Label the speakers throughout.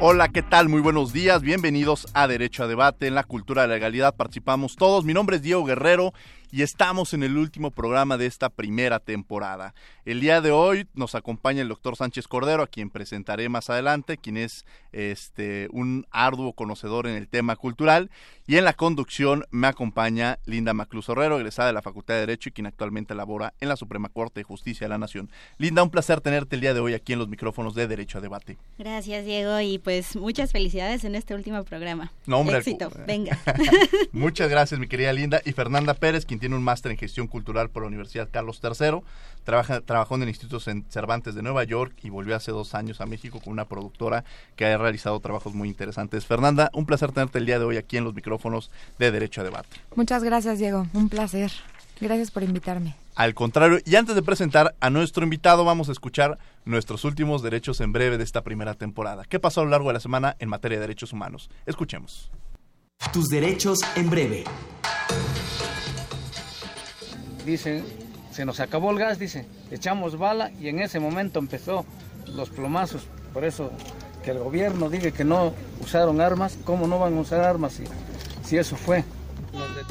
Speaker 1: Hola, ¿qué tal? Muy buenos días. Bienvenidos a Derecho a Debate. En la cultura de la legalidad participamos todos. Mi nombre es Diego Guerrero y estamos en el último programa de esta primera temporada. El día de hoy nos acompaña el doctor Sánchez Cordero, a quien presentaré más adelante, quien es este, un arduo conocedor en el tema cultural. Y en la conducción me acompaña Linda Maclus Herrero, egresada de la Facultad de Derecho y quien actualmente labora en la Suprema Corte de Justicia de la Nación. Linda, un placer tenerte el día de hoy aquí en los micrófonos de Derecho a Debate.
Speaker 2: Gracias, Diego, y pues muchas felicidades en este último programa.
Speaker 1: No, hombre,
Speaker 2: Éxito, venga.
Speaker 1: muchas gracias, mi querida Linda. Y Fernanda Pérez, quien tiene un máster en gestión cultural por la Universidad Carlos III. Trabaja, trabajó en el Instituto Cervantes de Nueva York y volvió hace dos años a México con una productora que ha realizado trabajos muy interesantes. Fernanda, un placer tenerte el día de hoy aquí en los micrófonos de Derecho a Debate.
Speaker 3: Muchas gracias, Diego. Un placer. Gracias por invitarme.
Speaker 1: Al contrario, y antes de presentar a nuestro invitado, vamos a escuchar nuestros últimos derechos en breve de esta primera temporada. ¿Qué pasó a lo largo de la semana en materia de derechos humanos? Escuchemos.
Speaker 4: Tus derechos en breve
Speaker 5: dicen, se nos acabó el gas, dice, echamos bala y en ese momento empezó los plomazos. Por eso que el gobierno diga que no usaron armas, ¿cómo no van a usar armas si, si eso fue?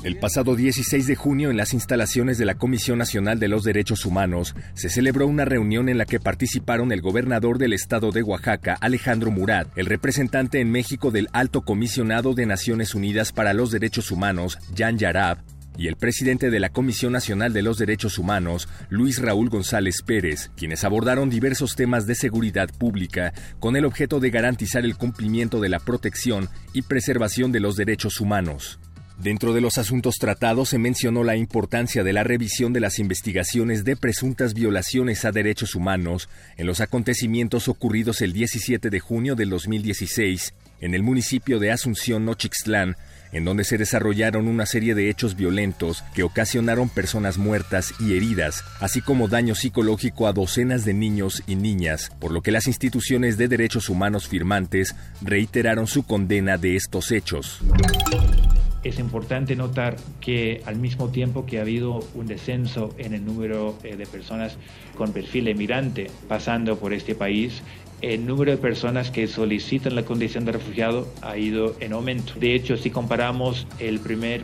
Speaker 6: El pasado 16 de junio, en las instalaciones de la Comisión Nacional de los Derechos Humanos, se celebró una reunión en la que participaron el gobernador del estado de Oaxaca, Alejandro Murat, el representante en México del Alto Comisionado de Naciones Unidas para los Derechos Humanos, Jan Yarab, y el presidente de la Comisión Nacional de los Derechos Humanos, Luis Raúl González Pérez, quienes abordaron diversos temas de seguridad pública con el objeto de garantizar el cumplimiento de la protección y preservación de los derechos humanos. Dentro de los asuntos tratados se mencionó la importancia de la revisión de las investigaciones de presuntas violaciones a derechos humanos en los acontecimientos ocurridos el 17 de junio del 2016 en el municipio de Asunción Nochixtlán, en donde se desarrollaron una serie de hechos violentos que ocasionaron personas muertas y heridas, así como daño psicológico a docenas de niños y niñas, por lo que las instituciones de derechos humanos firmantes reiteraron su condena de estos hechos.
Speaker 7: Es importante notar que al mismo tiempo que ha habido un descenso en el número eh, de personas con perfil emigrante pasando por este país, el número de personas que solicitan la condición de refugiado ha ido en aumento. De hecho, si comparamos el primer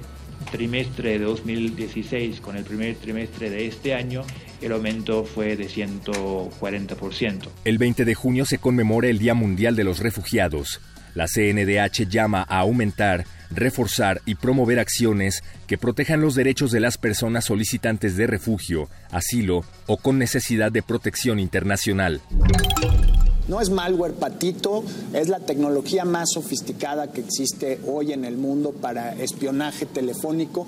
Speaker 7: trimestre de 2016 con el primer trimestre de este año, el aumento fue de 140%.
Speaker 6: El 20 de junio se conmemora el Día Mundial de los Refugiados. La CNDH llama a aumentar, reforzar y promover acciones que protejan los derechos de las personas solicitantes de refugio, asilo o con necesidad de protección internacional.
Speaker 8: No es malware patito, es la tecnología más sofisticada que existe hoy en el mundo para espionaje telefónico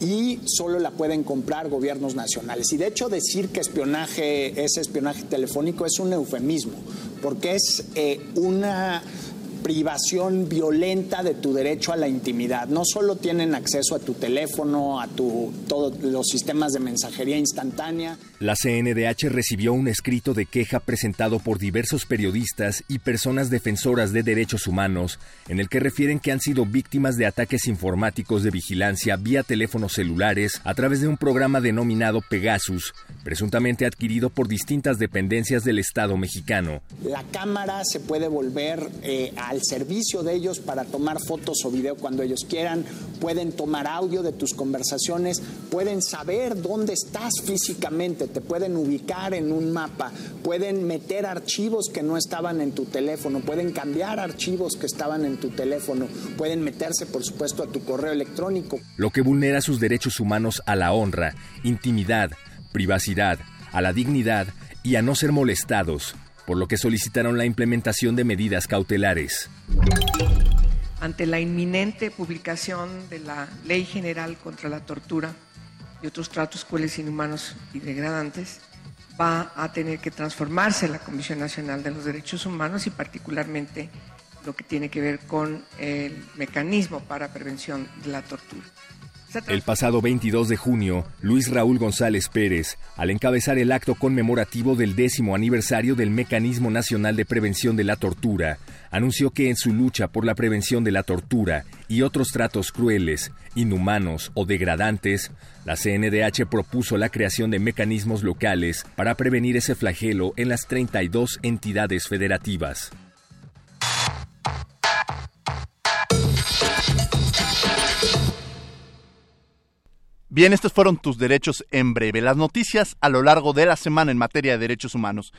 Speaker 8: y solo la pueden comprar gobiernos nacionales. Y de hecho decir que espionaje es espionaje telefónico es un eufemismo, porque es eh, una privación violenta de tu derecho a la intimidad. No solo tienen acceso a tu teléfono, a tu, todos los sistemas de mensajería instantánea.
Speaker 6: La CNDH recibió un escrito de queja presentado por diversos periodistas y personas defensoras de derechos humanos, en el que refieren que han sido víctimas de ataques informáticos de vigilancia vía teléfonos celulares a través de un programa denominado Pegasus, presuntamente adquirido por distintas dependencias del Estado mexicano.
Speaker 8: La cámara se puede volver eh, al servicio de ellos para tomar fotos o video cuando ellos quieran, pueden tomar audio de tus conversaciones, pueden saber dónde estás físicamente, te pueden ubicar en un mapa, pueden meter archivos que no estaban en tu teléfono, pueden cambiar archivos que estaban en tu teléfono, pueden meterse por supuesto a tu correo electrónico.
Speaker 6: Lo que vulnera sus derechos humanos a la honra, intimidad, privacidad, a la dignidad y a no ser molestados por lo que solicitaron la implementación de medidas cautelares.
Speaker 9: Ante la inminente publicación de la Ley General contra la Tortura y otros tratos crueles, inhumanos y degradantes, va a tener que transformarse la Comisión Nacional de los Derechos Humanos y particularmente lo que tiene que ver con el mecanismo para prevención de la tortura.
Speaker 6: El pasado 22 de junio, Luis Raúl González Pérez, al encabezar el acto conmemorativo del décimo aniversario del Mecanismo Nacional de Prevención de la Tortura, anunció que en su lucha por la prevención de la tortura y otros tratos crueles, inhumanos o degradantes, la CNDH propuso la creación de mecanismos locales para prevenir ese flagelo en las 32 entidades federativas.
Speaker 1: Bien, estos fueron tus derechos en breve. Las noticias a lo largo de la semana en materia de derechos humanos.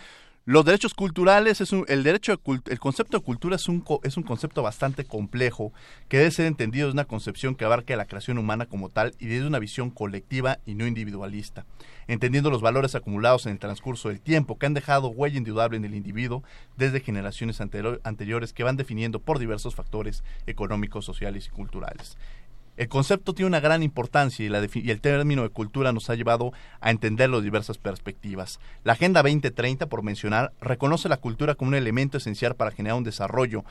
Speaker 1: Los derechos culturales, es el, derecho el concepto de cultura es un, es un concepto bastante complejo que debe ser entendido desde una concepción que abarque la creación humana como tal y desde una visión colectiva y no individualista, entendiendo los valores acumulados en el transcurso del tiempo que han dejado huella indudable en el individuo desde generaciones anteriores que van definiendo por diversos factores económicos, sociales y culturales. El concepto tiene una gran importancia y, el término de cultura nos ha llevado a entenderlo de diversas perspectivas. La Agenda 2030, por mencionar, reconoce la cultura como un elemento esencial para generar un desarrollo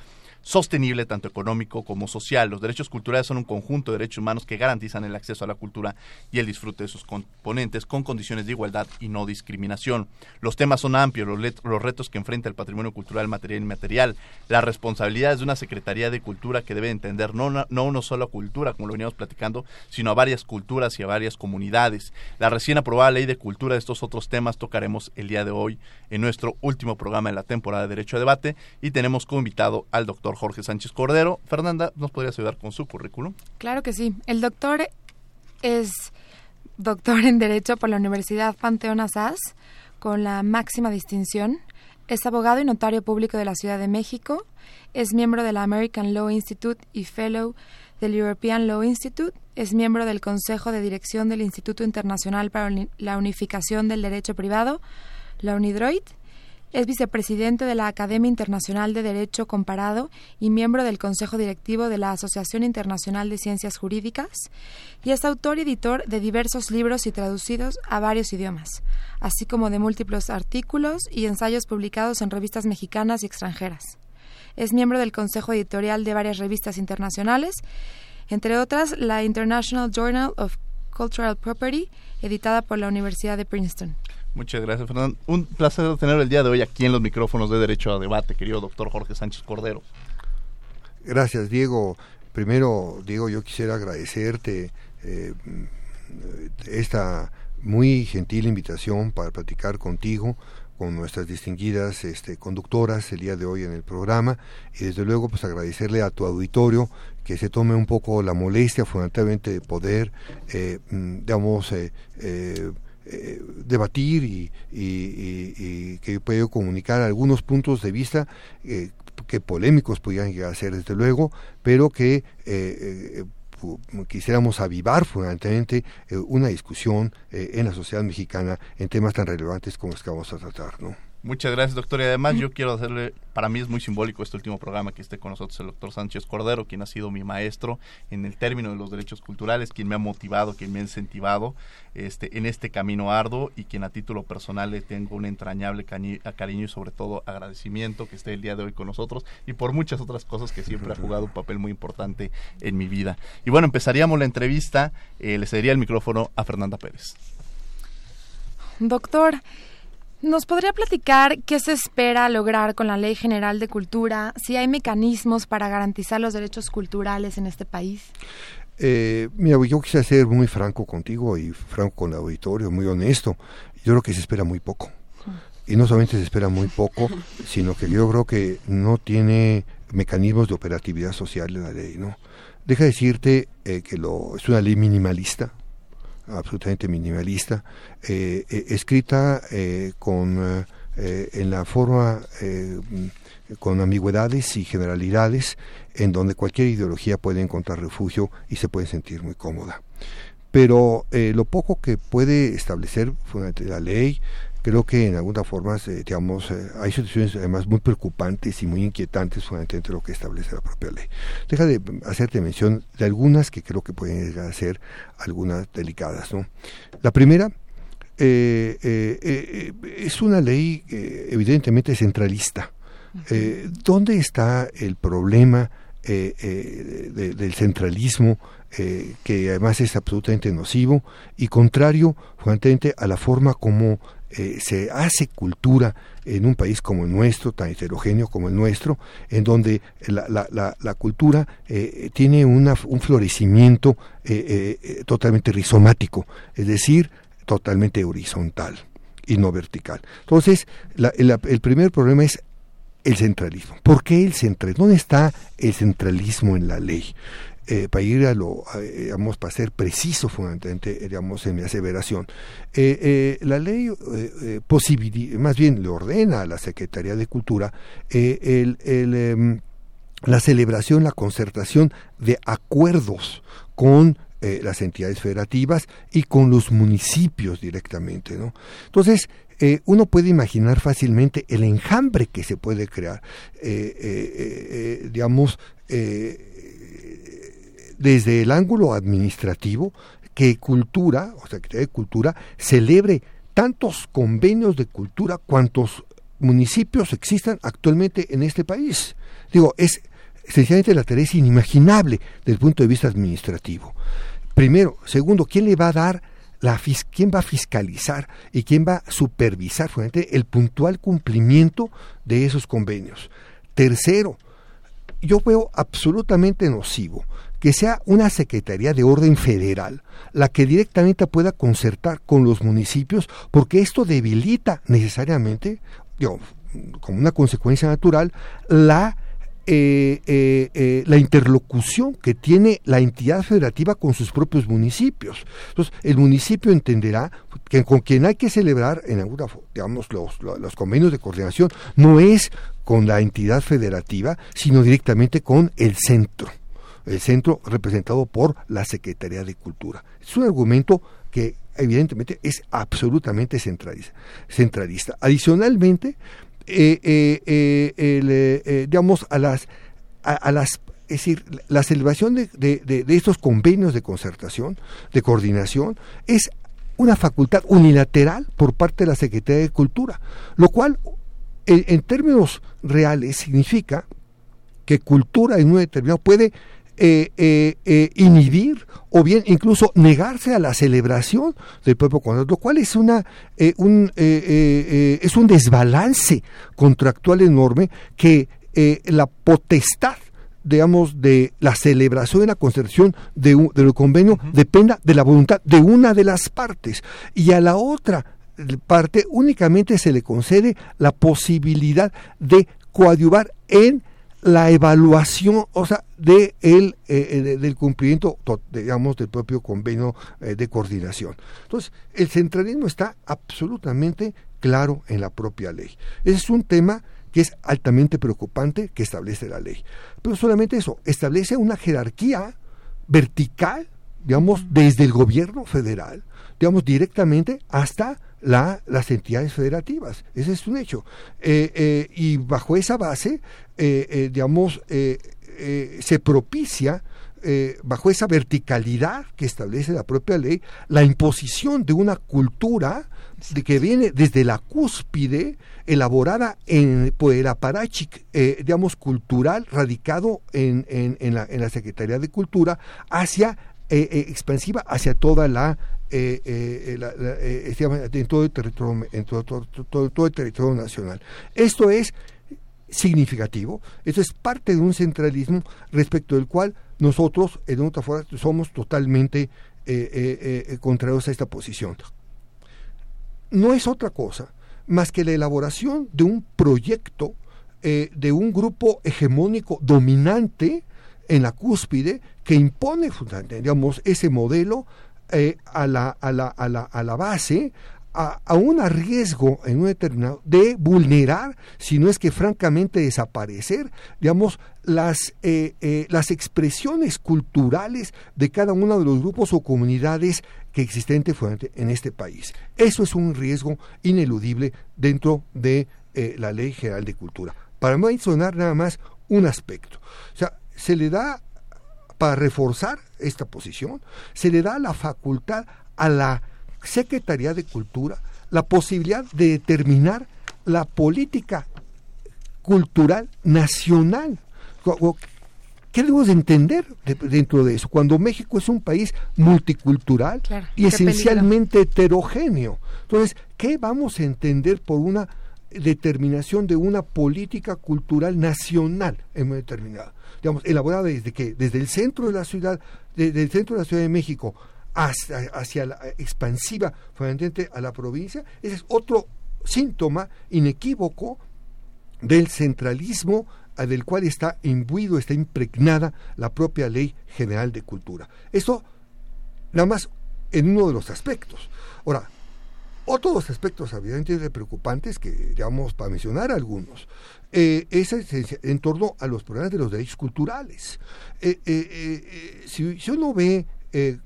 Speaker 1: sostenible tanto económico como social. Los derechos culturales son un conjunto de derechos humanos que garantizan el acceso a la cultura y el disfrute de sus componentes con condiciones de igualdad y no discriminación. Los temas son amplios, los, retos que enfrenta el patrimonio cultural material y inmaterial, las responsabilidades de una Secretaría de Cultura que debe entender no no sola cultura, como lo veníamos platicando, sino a varias culturas y a varias comunidades. La recién aprobada ley de cultura de estos otros temas tocaremos el día de hoy en nuestro último programa de la temporada de Derecho a Debate y tenemos como invitado al doctor Jorge Sánchez Cordero. Fernanda, ¿nos podrías ayudar con su currículum?
Speaker 3: Claro que sí. El doctor es doctor en Derecho por la Universidad Panteón Asas, con la máxima distinción. Es abogado y notario público de la Ciudad de México. Es miembro de la American Law Institute y Fellow del European Law Institute. Es miembro del Consejo de Dirección del Instituto Internacional para la Unificación del Derecho Privado, la UNIDROIT es vicepresidente de la Academia Internacional de Derecho Comparado y miembro del Consejo Directivo de la Asociación Internacional de Ciencias Jurídicas y es autor y editor de diversos libros y traducidos a varios idiomas, así como de múltiples artículos y ensayos publicados en revistas mexicanas y extranjeras. Es miembro del Consejo Editorial de varias revistas internacionales, entre otras la International Journal of Cultural Property, editada por la Universidad de Princeton.
Speaker 1: Muchas gracias, Fernando. Un placer tener el día de hoy aquí en los micrófonos de Derecho a Debate, querido doctor Jorge Sánchez Cordero.
Speaker 10: Gracias, Diego. Primero, Diego, yo quisiera agradecerte eh, esta muy gentil invitación para platicar contigo con nuestras distinguidas este, conductoras el día de hoy en el programa. Y desde luego pues agradecerle a tu auditorio que se tome un poco la molestia fundamentalmente de poder eh, mm, eh, eh eh, debatir y, que pueda comunicar algunos puntos de vista que polémicos pudieran llegar a ser desde luego, pero que eh, quisiéramos avivar fundamentalmente una discusión en la sociedad mexicana en temas tan relevantes como los que vamos a tratar, ¿no?
Speaker 1: Muchas gracias, doctor. Y además yo quiero hacerle, para mí es muy simbólico este último programa que esté con nosotros el doctor Sánchez Cordero, quien ha sido mi maestro en el término de los derechos culturales, quien me ha motivado, quien me ha incentivado este, en este camino arduo y quien a título personal le tengo un entrañable cariño y sobre todo agradecimiento que esté el día de hoy con nosotros y por muchas otras cosas que siempre ha jugado un papel muy importante en mi vida. Y bueno, empezaríamos la entrevista, eh, le cedería el micrófono a Fernanda Pérez.
Speaker 3: Doctor, ¿Nos podría platicar qué se espera lograr con la Ley General de Cultura? Si hay mecanismos para garantizar los derechos culturales en este país.
Speaker 10: Eh, mira, yo quisiera ser muy franco contigo y franco con el auditorio, muy honesto. Yo creo que se espera muy poco. Y no solamente se espera muy poco, sino que yo creo que no tiene mecanismos de operatividad social de la ley, ¿no? Deja decirte eh, que lo, es una ley minimalista, absolutamente minimalista, eh, eh, escrita eh, con, en la forma con ambigüedades y generalidades en donde cualquier ideología puede encontrar refugio y se puede sentir muy cómoda. Pero lo poco que puede establecer la ley creo que en alguna forma, eh, digamos, eh, hay situaciones además muy preocupantes y muy inquietantes fundamentalmente lo que establece la propia ley. Deja de hacerte mención de algunas que creo que pueden llegar a ser algunas delicadas. ¿no? La primera eh, es una ley evidentemente centralista. Eh, ¿Dónde está el problema eh, del centralismo, que además es absolutamente nocivo y contrario, fundamentalmente, a la forma como se hace cultura en un país como el nuestro, tan heterogéneo como el nuestro, en donde la, la, la, cultura tiene una, un florecimiento totalmente rizomático, es decir, totalmente horizontal y no vertical. Entonces, el, primer problema es el centralismo. ¿Por qué el centralismo? ¿Dónde está el centralismo en la ley? Eh, para ir a lo, digamos, para ser preciso fundamentalmente, digamos, en mi aseveración, eh, eh, la ley más bien le ordena a la Secretaría de Cultura el, em, la celebración, la concertación de acuerdos con eh, las entidades federativas y con los municipios directamente. ¿no? Entonces, eh, uno puede imaginar fácilmente el enjambre que se puede crear, eh, digamos, desde el ángulo administrativo, que cultura, o que de Cultura, celebre tantos convenios de cultura cuantos municipios existan actualmente en este país. Digo, es sencillamente la tarea inimaginable desde el punto de vista administrativo. Primero, segundo, ¿quién le va a dar la quién va a fiscalizar y quién va a supervisar el puntual cumplimiento de esos convenios? Tercero, yo veo absolutamente nocivo que sea una Secretaría de Orden Federal la que directamente pueda concertar con los municipios, porque esto debilita necesariamente, como una consecuencia natural, la eh, eh, eh, la interlocución que tiene la entidad federativa con sus propios municipios. Entonces, el municipio entenderá que con quien hay que celebrar en alguna, digamos, los, los convenios de coordinación no es con la entidad federativa, sino directamente con el centro, el centro representado por la Secretaría de Cultura. Es un argumento que evidentemente es absolutamente centralista. Adicionalmente, eh, eh, eh, digamos, a las, a, las es decir, la celebración de, de, estos convenios de concertación, de coordinación, es una facultad unilateral por parte de la Secretaría de Cultura, lo cual en, términos reales significa que cultura en un determinado puede eh, eh, inhibir o bien incluso negarse a la celebración del propio contrato, lo cual es una eh, un, es un desbalance contractual enorme que la potestad digamos, de la celebración y la concertación de un, del convenio dependa de la voluntad de una de las partes. Y a la otra parte únicamente se le concede la posibilidad de coadyuvar en la evaluación, o sea, de el, eh, eh, del cumplimiento, digamos, del propio convenio eh, de coordinación. Entonces, el centralismo está absolutamente claro en la propia ley. Ese es un tema que es altamente preocupante que establece la ley. Pero solamente eso, establece una jerarquía vertical, digamos, desde el gobierno federal, digamos, directamente hasta la, las entidades federativas. Ese es un hecho. Eh, eh, y bajo esa base, eh, digamos, se propicia, bajo esa verticalidad que establece la propia ley, la imposición de una cultura de que viene desde la cúspide, elaborada en, por el aparachic, digamos, cultural, radicado en, en, en, la, en la Secretaría de Cultura, hacia expansiva hacia toda la eh, eh, eh, en, todo el territorio, en todo, todo, el territorio nacional. Esto es significativo, esto es parte de un centralismo respecto del cual nosotros, en otra forma, somos totalmente contrarios a esta posición. No es otra cosa más que la elaboración de un proyecto de un grupo hegemónico dominante en la cúspide que impone digamos, ese modelo eh, a, la, a, la, a, la, a la base a, un riesgo en un determinado de vulnerar, si no es que francamente desaparecer, digamos, las, eh, eh, las expresiones culturales de cada uno de los grupos o comunidades que existen en este país. Eso es un riesgo ineludible dentro de la Ley General de Cultura. Para mencionar nada más un aspecto. O sea, se le da para reforzar esta posición, se le da la facultad a la Secretaría de Cultura la posibilidad de determinar la política cultural nacional. ¿Qué debemos de entender dentro de eso? Cuando México es un país multicultural y esencialmente heterogéneo. Entonces, ¿qué vamos a entender por una determinación de una política cultural nacional en determinada? Digamos, elaborada desde que desde el centro de la ciudad, desde el centro de la Ciudad de México hacia, la expansiva fundamentalmente a la provincia, ese es otro síntoma inequívoco del centralismo del cual está imbuido, está impregnada la propia Ley General de Cultura. Esto nada más en uno de los aspectos. Ahora, otros aspectos evidentemente preocupantes que, digamos, para mencionar algunos, eh, es en torno a los problemas de los derechos culturales. Eh, eh, si, si, uno ve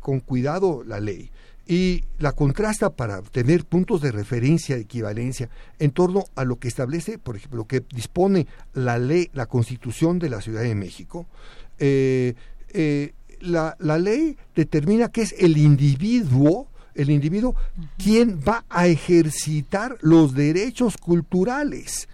Speaker 10: con cuidado la ley, y la contrasta para tener puntos de referencia, de equivalencia, en torno a lo que establece, por ejemplo, lo que dispone la ley, la Constitución de la Ciudad de México. Eh, eh, la, ley determina que es el individuo, el individuo, quien va a ejercitar los derechos culturales.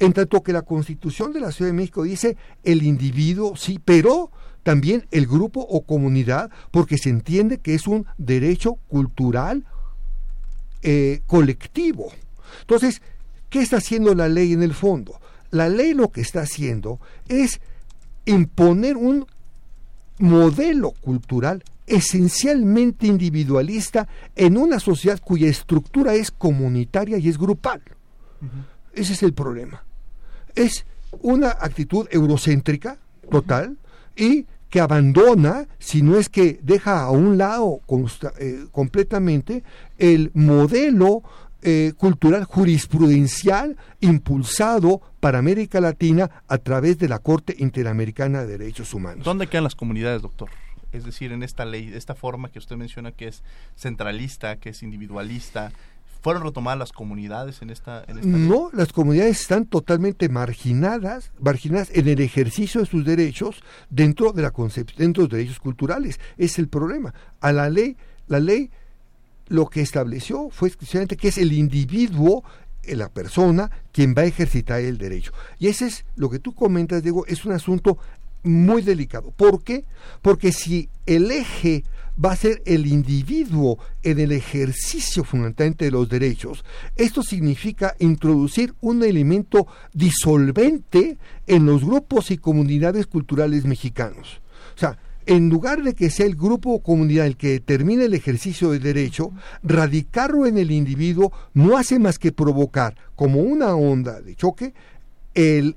Speaker 10: En tanto que la Constitución de la Ciudad de México dice el individuo, sí, pero también el grupo o comunidad, porque se entiende que es un derecho cultural eh, colectivo. Entonces, ¿qué está haciendo la ley en el fondo? La ley lo que está haciendo es imponer un modelo cultural esencialmente individualista en una sociedad cuya estructura es comunitaria y es grupal. Ese es el problema. Es una actitud eurocéntrica total y que abandona, si no es que deja a un lado eh, completamente el modelo eh, cultural jurisprudencial impulsado para América Latina a través de la Corte Interamericana de Derechos Humanos.
Speaker 1: ¿Dónde quedan las comunidades, doctor? Es decir, en esta ley, esta forma que usted menciona que es centralista, que es individualista, ¿Fueron retomadas las comunidades en esta,
Speaker 10: No, las comunidades están totalmente marginadas, marginadas en el ejercicio de sus derechos dentro de la dentro de los derechos culturales. Es el problema. A la ley, la ley lo que estableció fue exclusivamente que es el individuo eh, la persona quien va a ejercitar el derecho. Y ese es lo que tú comentas, Diego, es un asunto muy delicado. ¿Por qué? Porque si el eje va a ser el individuo en el ejercicio fundamentalmente de los derechos, esto significa introducir un elemento disolvente en los grupos y comunidades culturales mexicanos. O sea, en lugar de que sea el grupo o comunidad el que determine el ejercicio del derecho, radicarlo en el individuo no hace más que provocar como una onda de choque el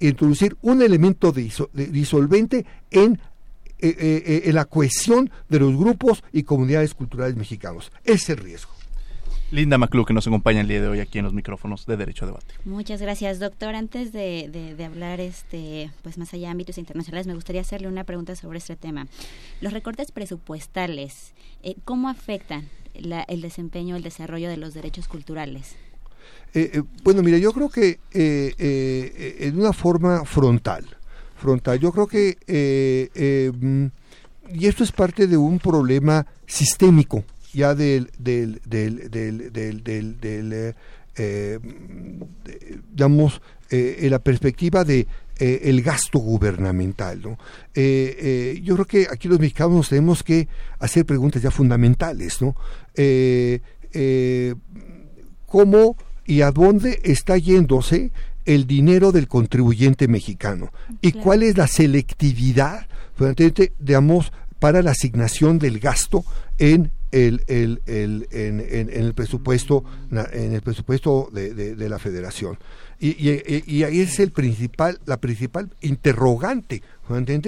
Speaker 10: introducir un elemento disolvente en eh, eh, eh, la cohesión de los grupos y comunidades culturales mexicanos. Ese es el riesgo.
Speaker 1: Linda Maclú, que nos acompaña el día de hoy aquí en los micrófonos de Derecho a Debate.
Speaker 2: Muchas gracias, doctor. Antes de, hablar este, pues más allá de ámbitos internacionales, me gustaría hacerle una pregunta sobre este tema. Los recortes presupuestales, ¿cómo afectan el desempeño, el desarrollo de los derechos culturales?
Speaker 10: bueno, mira, yo creo que en una forma frontal frontal. Yo creo que, eh, eh, y esto es parte de un problema sistémico, ya del, del, del, del, del, del eh, digamos, en la perspectiva de el gasto gubernamental. ¿no? yo creo que aquí los mexicanos tenemos que hacer preguntas ya fundamentales. ¿no? ¿Cómo y a dónde está yéndose el dinero del contribuyente mexicano. Y cuál es la selectividad, digamos, para la asignación del gasto en el, el, el en, en, el presupuesto en el presupuesto de, de, la Federación y, y, y, ahí es el principal la principal interrogante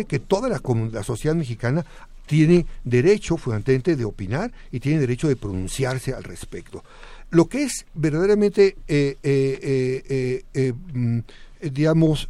Speaker 10: que toda la, la sociedad mexicana tiene derecho fundamentalmente de opinar y tiene derecho de pronunciarse al respecto lo que es verdaderamente, eh, eh, eh, mm, digamos,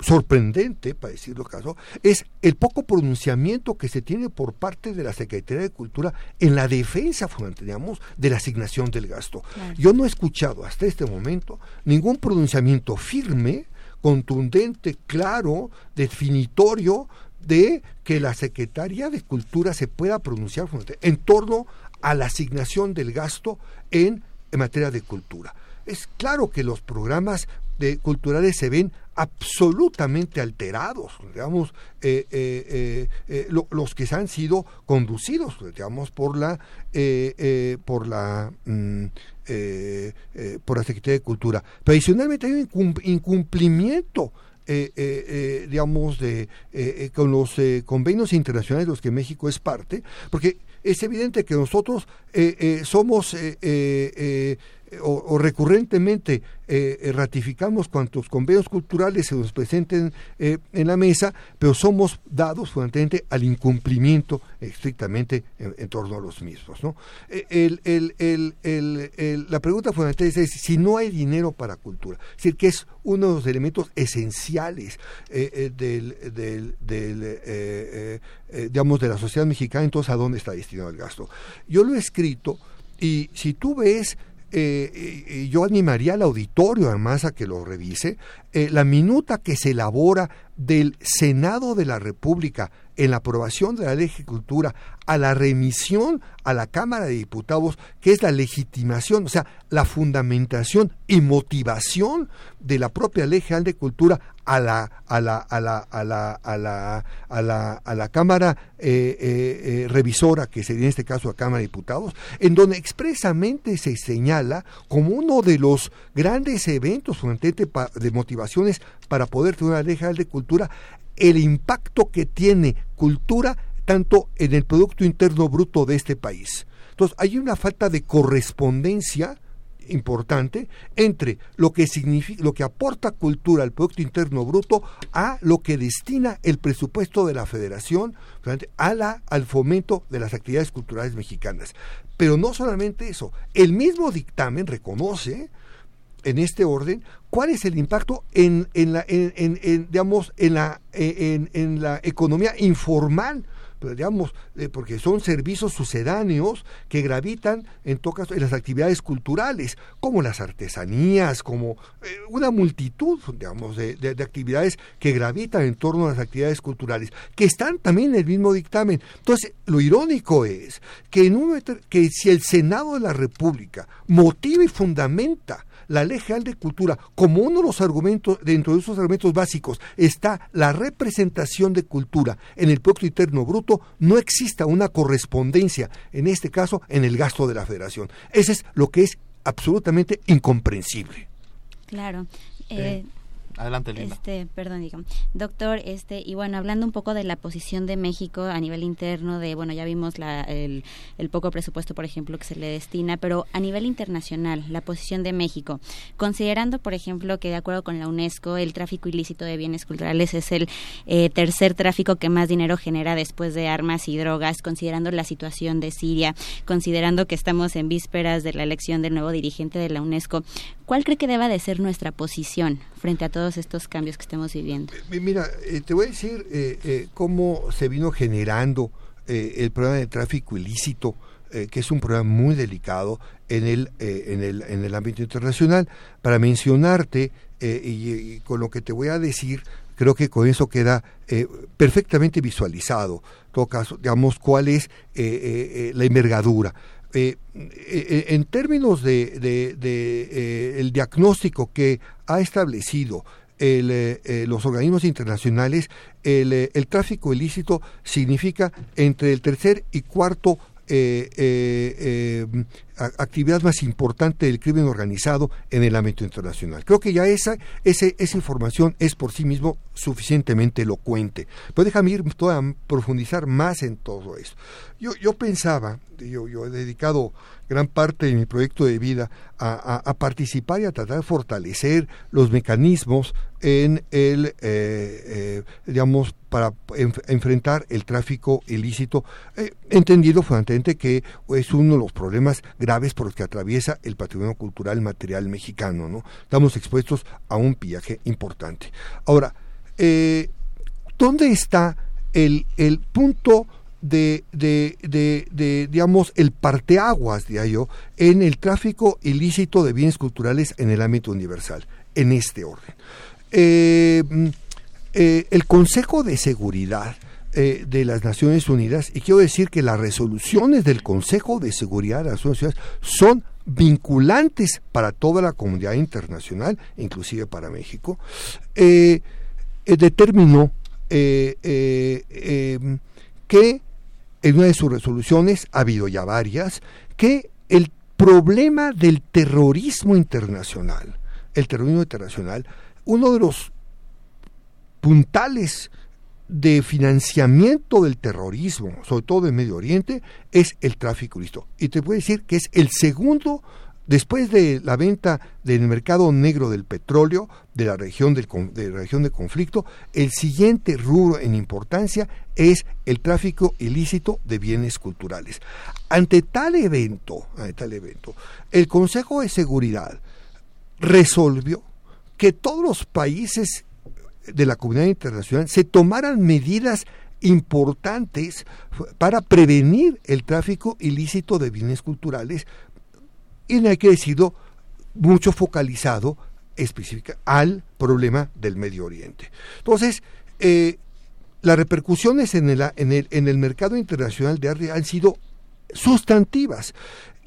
Speaker 10: sorprendente, para decirlo caso, es el poco pronunciamiento que se tiene por parte de la Secretaría de Cultura en la defensa, digamos, de la asignación del gasto. Yo no he escuchado hasta este momento ningún pronunciamiento firme, contundente, claro, definitorio de que la Secretaría de Cultura se pueda pronunciar en torno a la asignación del gasto en, materia de cultura. es claro que los programas de culturales se ven absolutamente alterados, digamos, eh, eh, eh, los que se han sido conducidos, digamos, por la, por la, mm, por la Secretaría de Cultura. Pero adicionalmente hay un incumplimiento. Digamos, de, con los convenios internacionales de los que México es parte, porque es evidente que nosotros somos o, recurrentemente eh, eh, ratificamos cuantos convenios culturales se nos presenten eh, en la mesa, pero somos dados fundamentalmente al incumplimiento estrictamente en, torno a los mismos. ¿no? El, la pregunta fundamental es, si no hay dinero para cultura, es decir, que es uno de los elementos esenciales del, del, digamos, de la sociedad mexicana, entonces a dónde está destinado el gasto. Yo lo he escrito y si tú ves eh, yo animaría al auditorio además a que lo revise, eh, la minuta que se elabora del Senado de la República en la aprobación de la ley de a la remisión a la Cámara de Diputados, que es la legitimación, o sea, la fundamentación y motivación de la propia ley general de cultura a la a la a la a la a la a la, a la Cámara eh, eh, eh, revisora, que sería en este caso la Cámara de Diputados, en donde expresamente se señala como uno de los grandes eventos de motivaciones para poder tener una ley general de cultura el impacto que tiene cultura tanto en el Producto Interno Bruto de este país. Entonces, hay una falta de correspondencia importante entre lo que significa lo que aporta cultura al producto interno bruto a lo que destina el presupuesto de la Federación a la, al fomento de las actividades culturales mexicanas. Pero no solamente eso, el mismo dictamen reconoce en este orden cuál es el impacto en, en la en, digamos en la en, la economía informal digamos eh, porque son servicios sucedáneos que gravitan en, tocas, en las actividades culturales como las artesanías como eh, una multitud digamos de, de, actividades que gravitan en torno a las actividades culturales que están también en el mismo dictamen. Entonces lo irónico es que en un que si el Senado de la República motiva y fundamenta la Ley General de Cultura, como uno de los argumentos, dentro de esos argumentos básicos, está la representación de cultura en el Producto Interno Bruto, no exista una correspondencia, en este caso, en el gasto de la Federación. Ese es lo que es absolutamente incomprensible.
Speaker 2: Claro. Eh,
Speaker 1: Adelante.
Speaker 2: Este, perdón, digamos. Doctor, este, y bueno, hablando un poco de la posición de México a nivel interno, de, bueno, ya vimos la, el, poco presupuesto, por ejemplo, que se le destina, pero a nivel internacional, la posición de México, considerando, por ejemplo, que de acuerdo con la UNESCO, el tráfico ilícito de bienes culturales es el eh, tercer tráfico que más dinero genera después de armas y drogas, considerando la situación de Siria, considerando que estamos en vísperas de la elección del nuevo dirigente de la UNESCO, ¿cuál cree que deba de ser nuestra posición frente a todos estos cambios que estamos viviendo?
Speaker 10: Mira, eh, te voy a decir eh, eh, cómo se vino generando el problema del tráfico ilícito, que es un problema muy delicado en el, en el, en el ámbito internacional. Para mencionarte, y, con lo que te voy a decir, creo que con eso queda perfectamente visualizado, en todo caso, digamos, cuál es la envergadura. Eh, eh, en términos de, eh, el diagnóstico que ha establecido los organismos internacionales, el, el, tráfico ilícito significa entre el tercer y cuarto eh, eh, eh actividad más importante del crimen organizado en el ámbito internacional. Creo que ya esa, esa, esa información es por sí mismo suficientemente elocuente. Pero déjame ir a profundizar más en todo esto. Yo, yo pensaba, yo, yo he dedicado gran parte de mi proyecto de vida a, participar y a tratar de fortalecer los mecanismos en el, eh, eh, digamos, para enfrentar el tráfico ilícito, eh, entendido fundamentalmente que es uno de los problemas graves por los que atraviesa el patrimonio cultural material mexicano, ¿no? Estamos expuestos a un pillaje importante. Ahora, ¿dónde está el, el punto de, de, de, digamos, el parteaguas, diría yo, en el tráfico ilícito de bienes culturales en el ámbito universal, en este orden. Eh, eh, el Consejo de Seguridad eh, de las Naciones Unidas, y quiero decir que las resoluciones del Consejo de Seguridad de las Naciones Unidas son vinculantes para toda la comunidad internacional, inclusive para México, determinó em, que en una de sus resoluciones, ha habido ya varias, que el problema del terrorismo internacional, el terrorismo internacional, uno de los puntales de financiamiento del terrorismo, sobre todo en Medio Oriente, es el tráfico ilícito. Y te puedo decir que es el segundo, después de la venta del mercado negro del petróleo de la región, del, de región de conflicto, el siguiente rubro en importancia es el tráfico ilícito de bienes culturales. Ante tal evento, ante tal evento, el Consejo de Seguridad resolvió que todos los países de la comunidad internacional se tomaran medidas importantes para prevenir el tráfico ilícito de bienes culturales y no hay que decirlo mucho focalizado específica al problema del Medio Oriente. Entonces, eh, las repercusiones en el, en, el, en el mercado internacional de arte han sido sustantivas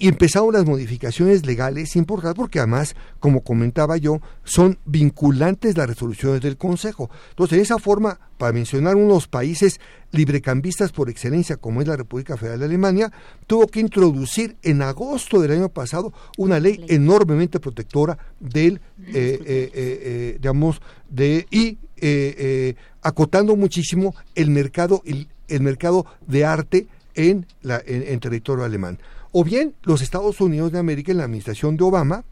Speaker 10: y empezaron las modificaciones legales importantes porque además, como comentaba yo, son vinculantes las resoluciones del Consejo. Entonces, de esa forma, para mencionar unos países librecambistas por excelencia, como es la República Federal de Alemania, tuvo que introducir en agosto del año pasado una ley enormemente protectora del, eh, eh, eh, digamos, de y acotando muchísimo el mercado, el, el mercado de arte en, la, en territorio alemán. O bien los Estados Unidos de América en la administración de Obama,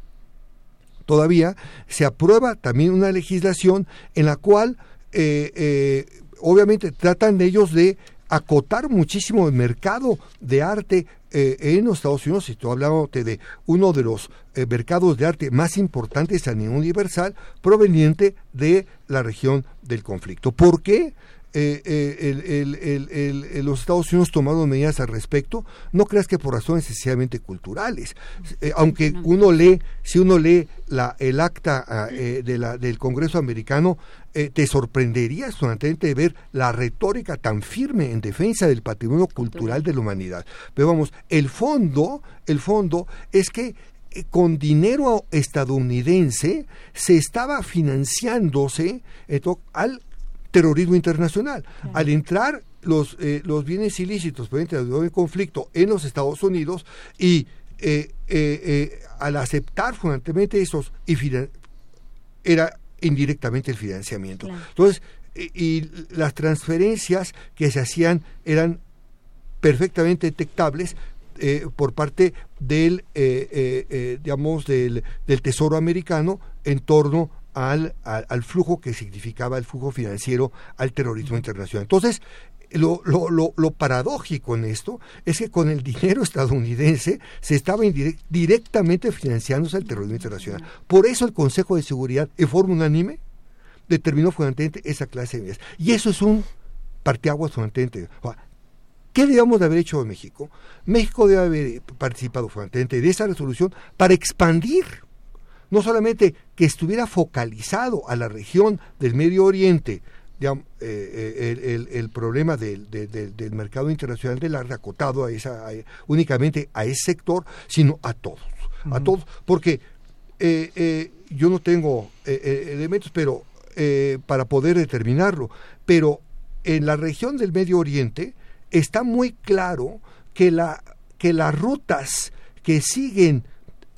Speaker 10: todavía se aprueba también una legislación en la cual eh, eh, obviamente tratan ellos de acotar muchísimo el mercado de arte eh, en los Estados Unidos, si tú hablamos de uno de los mercados de arte más importantes a nivel universal, proveniente de la región del conflicto. ¿Por qué? Eh, eh, los Estados Unidos tomaron medidas al respecto, no creas que por razones esencialmente culturales. Eh, aunque uno lee, si uno lee la, el acta ah, de la, del Congreso americano, te sorprendería de ver la retórica tan firme en defensa del patrimonio cultural de la humanidad. Pero vamos, el fondo, el fondo es que con dinero estadounidense se estaba financiándose al terrorismo internacional. Al entrar los, eh, los bienes ilícitos por de conflicto en los Estados Unidos y eh, eh, al aceptar fundamentalmente esos, y era indirectamente el financiamiento. Entonces, y, las transferencias que se hacían eran perfectamente detectables por parte del, digamos, del, del Tesoro americano en torno al, al, flujo que significaba el flujo financiero al terrorismo internacional. Entonces, lo, lo, lo, paradójico en esto es que con el dinero estadounidense se estaba directamente financiándose el terrorismo internacional. Por eso el Consejo de Seguridad, en forma unánime, determinó fundamentalmente esa clase de medidas. Y eso es un parteaguas fundamentalmente. ¿Qué debemos de haber hecho en México? México debe haber participado fundamentalmente de esa resolución para expandir no solamente que estuviera focalizado a la región del Medio Oriente, digamos, eh, eh, el, problema del, mercado internacional del arte acotado a esa, únicamente a ese sector, sino a todos, a todos, porque eh, yo no tengo elementos pero para poder determinarlo, pero en la región del Medio Oriente está muy claro que, la, que las rutas que siguen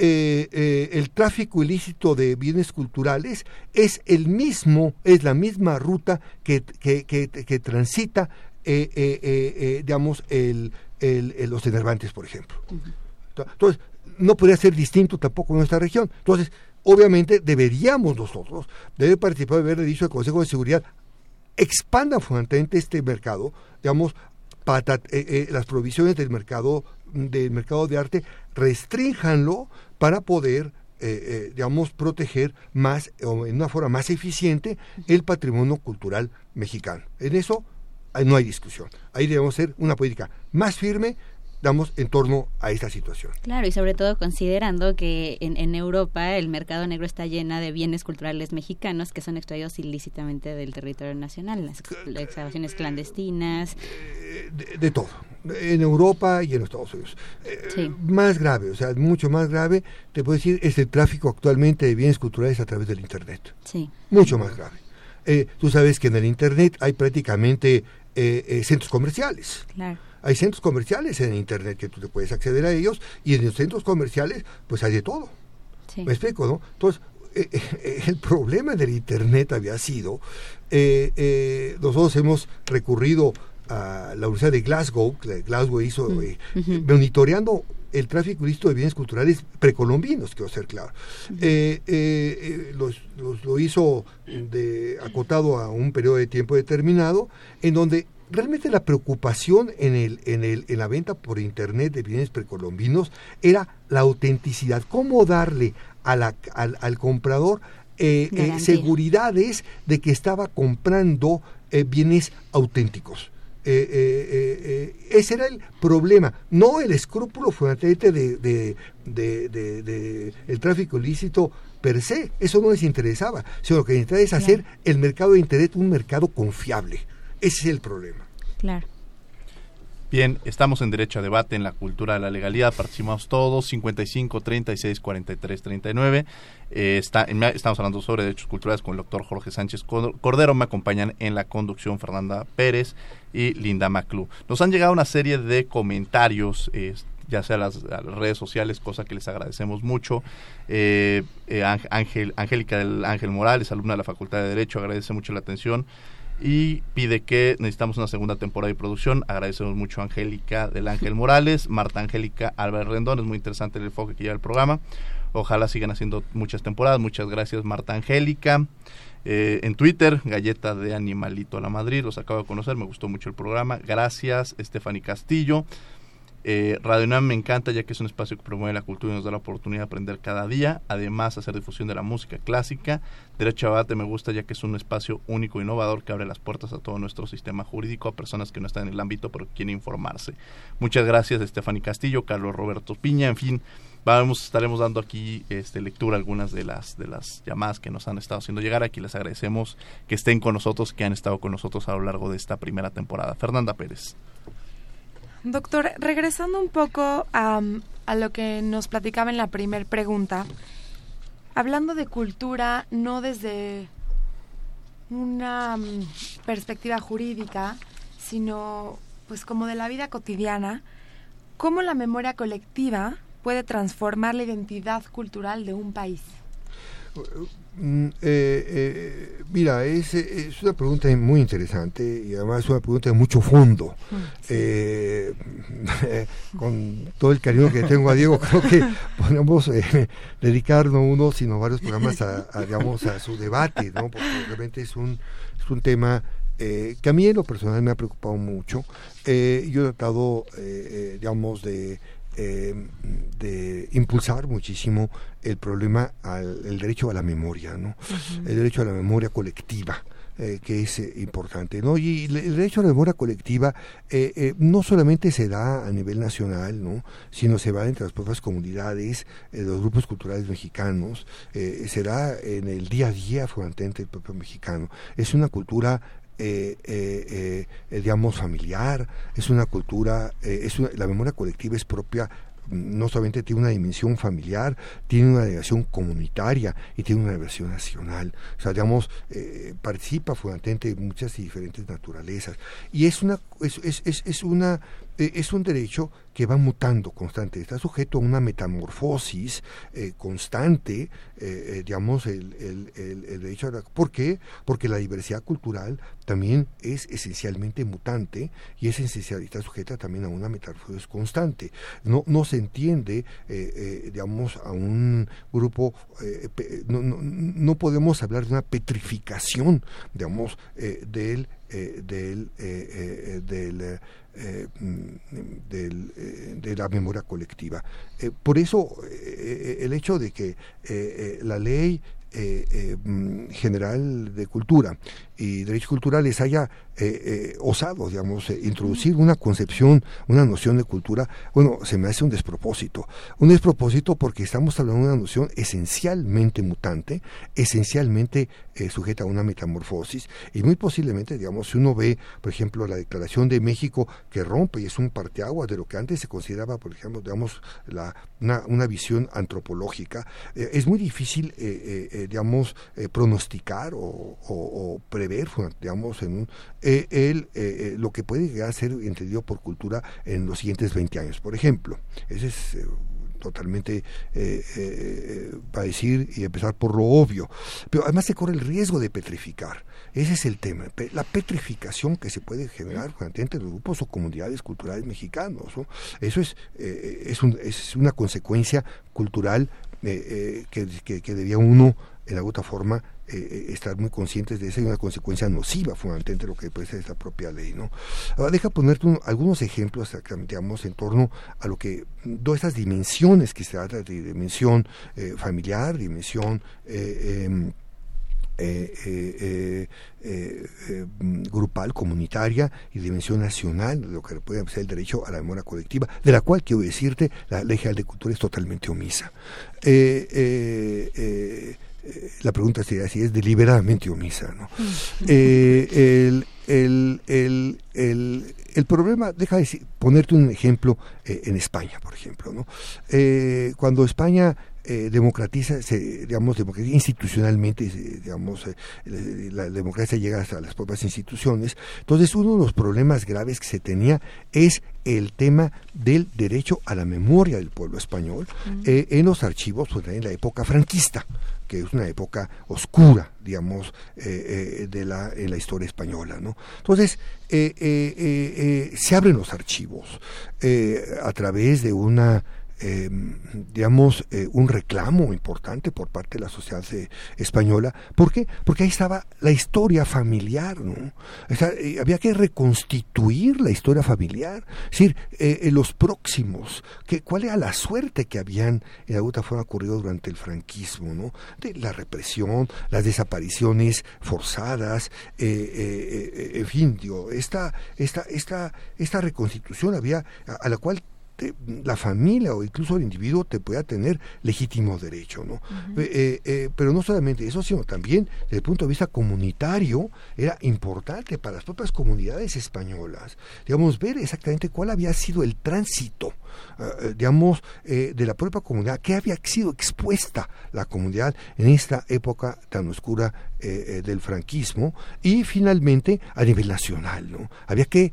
Speaker 10: eh, eh, el tráfico ilícito de bienes culturales es el mismo, es la misma ruta que, que, transita, eh, digamos, el, los enervantes, por ejemplo. Entonces, no podría ser distinto tampoco en nuestra región. Entonces, obviamente deberíamos nosotros, debe participar, haber dicho el Consejo de Seguridad, expanda fundamentalmente este mercado, digamos, para, las provisiones del mercado del mercado de arte, restrínjanlo para poder eh, eh, digamos, proteger más o en una forma más eficiente el patrimonio cultural mexicano. En eso no hay discusión. Ahí debemos ser una política más firme, damos en torno a esta situación.
Speaker 2: Claro, y sobre todo considerando que en, en, Europa el mercado negro está llena de bienes culturales mexicanos que son extraídos ilícitamente del territorio nacional, las excavaciones clandestinas.
Speaker 10: de, todo, en Europa y en Estados Unidos. Más grave, o sea, mucho más grave, te puedo decir, es el tráfico actualmente de bienes culturales a través del Internet.
Speaker 2: Sí.
Speaker 10: Mucho más grave. tú sabes que en el Internet hay prácticamente centros comerciales.
Speaker 2: Claro
Speaker 10: hay centros comerciales en Internet que tú te puedes acceder a ellos y en los centros comerciales pues hay de todo. ¿Me explico, no? Entonces, eh, eh, el problema del Internet había sido, eh, nosotros hemos recurrido a la Universidad de Glasgow, que Glasgow hizo, monitoreando el tráfico ilícito de bienes culturales precolombinos, quiero ser claro. lo hizo de, acotado a un periodo de tiempo determinado, en donde realmente la preocupación en, el, en, el, en la venta por internet de bienes precolombinos era la autenticidad, cómo darle al, al, comprador eh, eh, seguridades de que estaba comprando eh, bienes auténticos. ese era el problema, no el escrúpulo fundamentalmente de, de, de, el tráfico ilícito per se, eso no les interesaba, sino lo que les interesa es hacer el mercado de Internet un mercado confiable. Ese es el problema.
Speaker 2: Claro.
Speaker 1: Bien, estamos en Derecho a Debate en la Cultura de la Legalidad. Participamos todos, 55, 36, 43, 39. está, estamos hablando sobre derechos culturales con el doctor Jorge Sánchez Cordero. Me acompañan en la conducción Fernanda Pérez y Linda Maclú. Nos han llegado una serie de comentarios. ya sea a las, redes sociales, cosa que les agradecemos mucho. Eh, eh, Ángel, Angélica del Ángel Morales, alumna de la Facultad de Derecho, agradece mucho la atención y pide que necesitamos una segunda temporada de producción. Agradecemos mucho a Angélica del Ángel Morales, Marta Angélica Álvarez Rendón, es muy interesante el enfoque que lleva el programa. Ojalá sigan haciendo muchas temporadas. Muchas gracias Marta Angélica. Eh, en Twitter, Galleta de Animalito a la Madrid, los acabo de conocer, me gustó mucho el programa. Gracias, Stephanie Castillo. Eh, Radio UNAM me encanta ya que es un espacio que promueve la cultura y nos da la oportunidad de aprender cada día. Además, hacer difusión de la música clásica. Derecho a Debate me gusta ya que es un espacio único e innovador que abre las puertas a todo nuestro sistema jurídico, a personas que no están en el ámbito pero quieren informarse. Muchas gracias, Stephanie Castillo, Carlos Roberto Piña, en fin. Vamos, estaremos dando aquí este, lectura a algunas de las, de las llamadas que nos han estado haciendo llegar. Aquí les agradecemos que estén con nosotros, que han estado con nosotros a lo largo de esta primera temporada. Fernanda Pérez.
Speaker 3: Doctor, regresando un poco a, lo que nos platicaba en la primera pregunta, hablando de cultura no desde una mm, perspectiva jurídica, sino pues como de la vida cotidiana, ¿cómo la memoria colectiva puede transformar la identidad cultural de un país?
Speaker 10: Mm, eh, eh, mira, es, es, una pregunta muy interesante y además es una pregunta de mucho fondo. Mm, eh, con todo el cariño que tengo a Diego, creo que podemos eh, dedicarnos uno, sino varios programas a, digamos, a su debate, ¿no? porque realmente es un, es un tema que a mí en lo personal me ha preocupado mucho. yo he tratado, digamos, de eh, de impulsar muchísimo el problema, al, el derecho a la memoria, ¿no? El derecho a la memoria colectiva. Eh, que es eh, importante. ¿no? Y el derecho a la memoria colectiva no solamente se da a nivel nacional, ¿no? sino se va entre las propias comunidades, los grupos culturales mexicanos, se da en el día a día fundamentalmente el propio mexicano. Es una cultura eh, eh, eh, digamos, familiar, es una cultura, es la memoria colectiva es propia no solamente tiene una dimensión familiar, tiene una dimensión comunitaria y tiene una dimensión nacional. O sea, digamos, participa fundamentalmente de muchas y diferentes naturalezas. Y es una, es, es, es una eh, es un derecho que va mutando constante, está sujeto a una metamorfosis eh, constante, eh, digamos, el, el, derecho a la... ¿Por qué? Porque la diversidad cultural también es esencialmente mutante y es esencial, está sujeta también a una metamorfosis constante. No, no se entiende, digamos, a un grupo, no, no, no, podemos hablar de una petrificación, digamos, del... eh, eh, de la memoria colectiva. Eh, por eso el hecho de que la ley general de cultura y Derechos Culturales haya eh, eh, osado, digamos, eh, introducir una concepción, una noción de cultura, bueno, se me hace un despropósito. Un despropósito porque estamos hablando de una noción esencialmente mutante, esencialmente sujeta a una metamorfosis, y muy posiblemente, digamos, si uno ve, por ejemplo, la Declaración de México que rompe y es un parteaguas de lo que antes se consideraba, por ejemplo, digamos, la, una, una visión antropológica, es muy difícil, digamos, pronosticar o, o prever, digamos, en un eh, el, eh, eh, lo que puede llegar a ser entendido por cultura en los siguientes 20 años, por ejemplo. Ese es totalmente para decir y empezar por lo obvio. Pero además se corre el riesgo de petrificar. Ese es el tema, la petrificación que se puede generar entre los grupos o comunidades culturales mexicanos. Eso es, es, un, es, una consecuencia cultural que, que, que, debía uno, en alguna forma, eh, eh, estar muy conscientes de esa y una consecuencia nociva fundamentalmente lo que puede ser esta propia ley. ¿no? Ahora deja ponerte algunos ejemplos digamos, en torno a lo que todas estas dimensiones que se trata de dimensión eh, familiar, dimensión em, grupal, comunitaria y dimensión nacional, lo que puede ser el derecho a la memoria colectiva, de la cual quiero decirte, la Ley General de Cultura es totalmente omisa. Eh, eh, la pregunta sería si es deliberadamente omisa. ¿no? Eh, el, el, el, el, el, problema, deja de ponerte un ejemplo eh, en España, por ejemplo. ¿no? cuando España democratiza, se, digamos, institucionalmente, digamos, la democracia llega hasta las propias instituciones. Entonces, uno de los problemas graves que se tenía es el tema del derecho a la memoria del pueblo español en los archivos pues, en la época franquista que es una época oscura, digamos, eh, eh, de la, en la historia española. ¿no? Entonces, eh, se abren los archivos a través de una eh, digamos, eh, un reclamo importante por parte de la sociedad eh, española. ¿Por qué? Porque ahí estaba la historia familiar, ¿no? Eh, había que reconstituir la historia familiar, es decir, los próximos, que, cuál era la suerte que habían en alguna forma ocurrido durante el franquismo, ¿no? De la represión, las desapariciones forzadas, en fin, esta, esta, esta, esta reconstitución había, a la cual la familia o incluso el individuo te pueda tener legítimo derecho, ¿no? Eh, eh, pero no solamente eso, sino también desde el punto de vista comunitario era importante para las propias comunidades españolas, digamos, ver exactamente cuál había sido el tránsito, eh, digamos, de la propia comunidad, qué había sido expuesta la comunidad en esta época tan oscura del franquismo y finalmente a nivel nacional, ¿no? Había que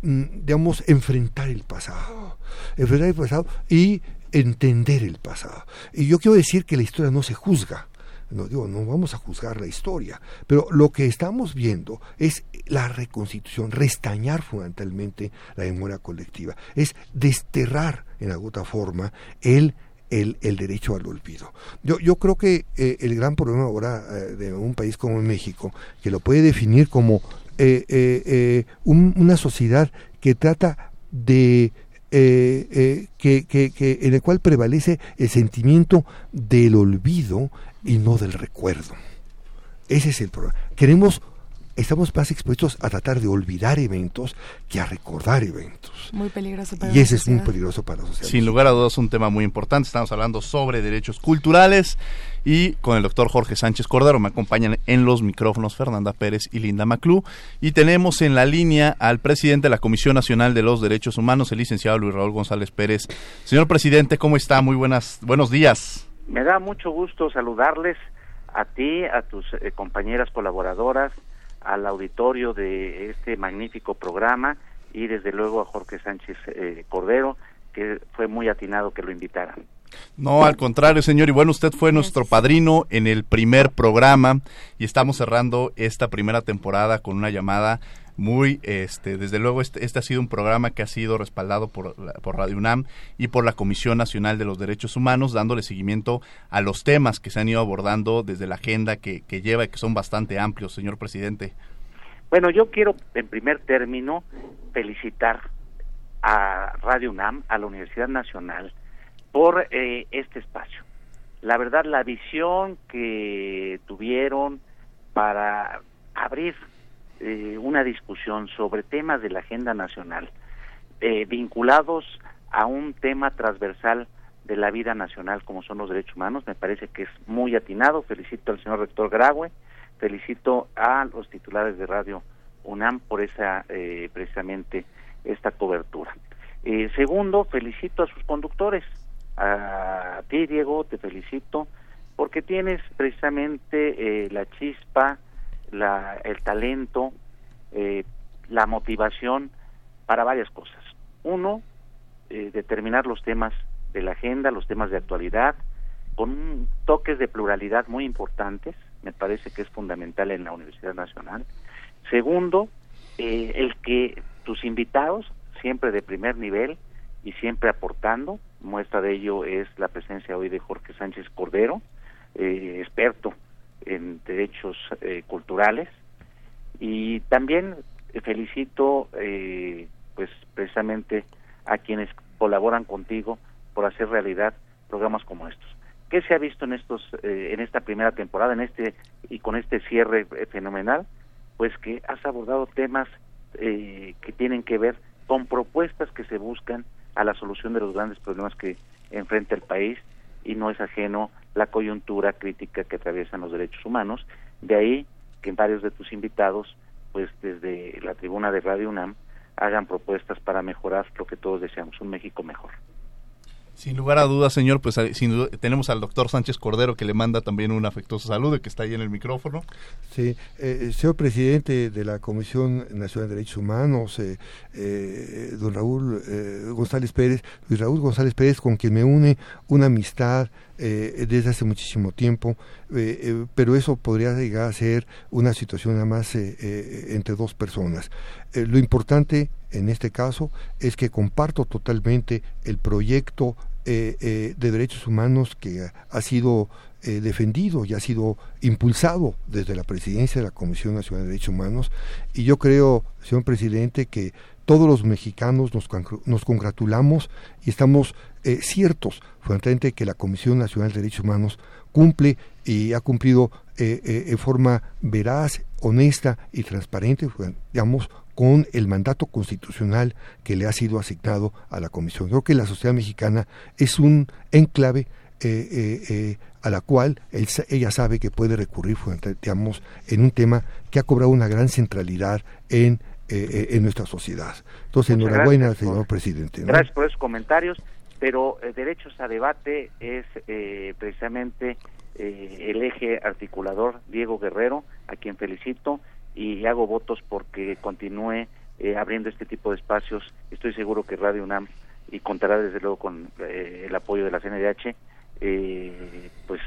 Speaker 10: Mm, digamos, enfrentar el pasado, enfrentar el pasado y entender el pasado. Y yo quiero decir que la historia no se juzga, no digo, no vamos a juzgar la historia, pero lo que estamos viendo es la reconstitución, restañar fundamentalmente la memoria colectiva, es desterrar en alguna forma el el, el, derecho al olvido. Yo, yo creo que eh, el gran problema ahora eh, de un país como México, que lo puede definir como eh, eh, eh, una sociedad que trata de que, que, en el cual prevalece el sentimiento del olvido y no del recuerdo. Ese es el problema. Queremos estamos más expuestos a tratar de olvidar eventos que a recordar eventos.
Speaker 3: Muy peligroso para
Speaker 10: Y ese es muy peligroso para la sociedad.
Speaker 1: Sin lugar a dudas, un tema muy importante. Estamos hablando sobre derechos culturales y con el doctor Jorge Sánchez Cordero me acompañan en los micrófonos Fernanda Pérez y Linda Maclú. Y tenemos en la línea al presidente de la Comisión Nacional de los Derechos Humanos, el licenciado Luis Raúl González Pérez. Señor presidente, ¿cómo está? Muy buenas, buenos días.
Speaker 11: Me da mucho gusto saludarles a ti, a tus eh, compañeras colaboradoras, al auditorio de este magnífico programa y desde luego a Jorge Sánchez eh, Cordero, que fue muy atinado que lo invitaran.
Speaker 1: No, al contrario, señor. Y bueno, usted fue nuestro padrino en el primer programa y estamos cerrando esta primera temporada con una llamada muy, este, desde luego, este, este, ha sido un programa que ha sido respaldado por, por Radio UNAM y por la Comisión Nacional de los Derechos Humanos, dándole seguimiento a los temas que se han ido abordando desde la agenda que, que lleva y que son bastante amplios, señor presidente.
Speaker 11: Bueno, yo quiero, en primer término, felicitar a Radio UNAM, a la Universidad Nacional, por eh, este espacio. La verdad, la visión que tuvieron para abrir eh, una discusión sobre temas de la agenda nacional eh, vinculados a un tema transversal de la vida nacional como son los derechos humanos, me parece que es muy atinado. Felicito al señor rector Graue, felicito a los titulares de Radio UNAM por esa eh, precisamente esta cobertura. Eh, segundo, felicito a sus conductores, a ti Diego, te felicito porque tienes precisamente eh, la chispa, la, el talento, la motivación para varias cosas. Uno, determinar los temas de la agenda, los temas de actualidad, con toques de pluralidad muy importantes, me parece que es fundamental en la Universidad Nacional. Segundo, eh, el que tus invitados, siempre de primer nivel y siempre aportando, muestra de ello es la presencia hoy de Jorge Sánchez Cordero, eh, experto en derechos eh, culturales, y también felicito pues precisamente a quienes colaboran contigo por hacer realidad programas como estos. ¿Qué se ha visto en estos eh, en esta primera temporada, en este y con este cierre eh, fenomenal? Pues que has abordado temas eh, que tienen que ver con propuestas que se buscan a la solución de los grandes problemas que enfrenta el país y no es ajeno la coyuntura crítica que atraviesan los derechos humanos. De ahí que varios de tus invitados, pues desde la tribuna de Radio UNAM, hagan propuestas para mejorar lo que todos deseamos, un México mejor.
Speaker 1: Sin lugar a dudas, señor, pues sin tenemos al doctor Sánchez Cordero que le manda también un afectuoso saludo, que está ahí en el micrófono.
Speaker 10: Sí, eh, señor presidente de la Comisión Nacional de Derechos Humanos, eh, eh, don Raúl eh, González Pérez, Luis Raúl González Pérez, con quien me une una amistad eh, desde hace muchísimo tiempo, eh, eh, pero eso podría llegar a ser una situación nada más entre dos personas. lo importante en este caso es que comparto totalmente el proyecto de derechos humanos que ha sido defendido y ha sido impulsado desde la presidencia de la Comisión Nacional de Derechos Humanos. Y yo creo, señor presidente, que todos los mexicanos nos, nos congratulamos y estamos eh, ciertos, fundamentalmente, que la Comisión Nacional de Derechos Humanos cumple y ha cumplido eh, eh, en forma veraz, honesta y transparente, digamos, con el mandato constitucional que le ha sido asignado a la Comisión. Creo que la sociedad mexicana es un enclave a la cual ella sabe que puede recurrir, digamos, en un tema que ha cobrado una gran centralidad en eh, eh, en nuestra sociedad. Entonces, enhorabuena, señor presidente.
Speaker 11: Gracias por esos comentarios, pero eh, derechos a debate es precisamente el eje articulador Diego Guerrero, a quien felicito y hago votos porque continúe abriendo este tipo de espacios. Estoy seguro que Radio UNAM y contará desde luego con el apoyo de la CNDH, pues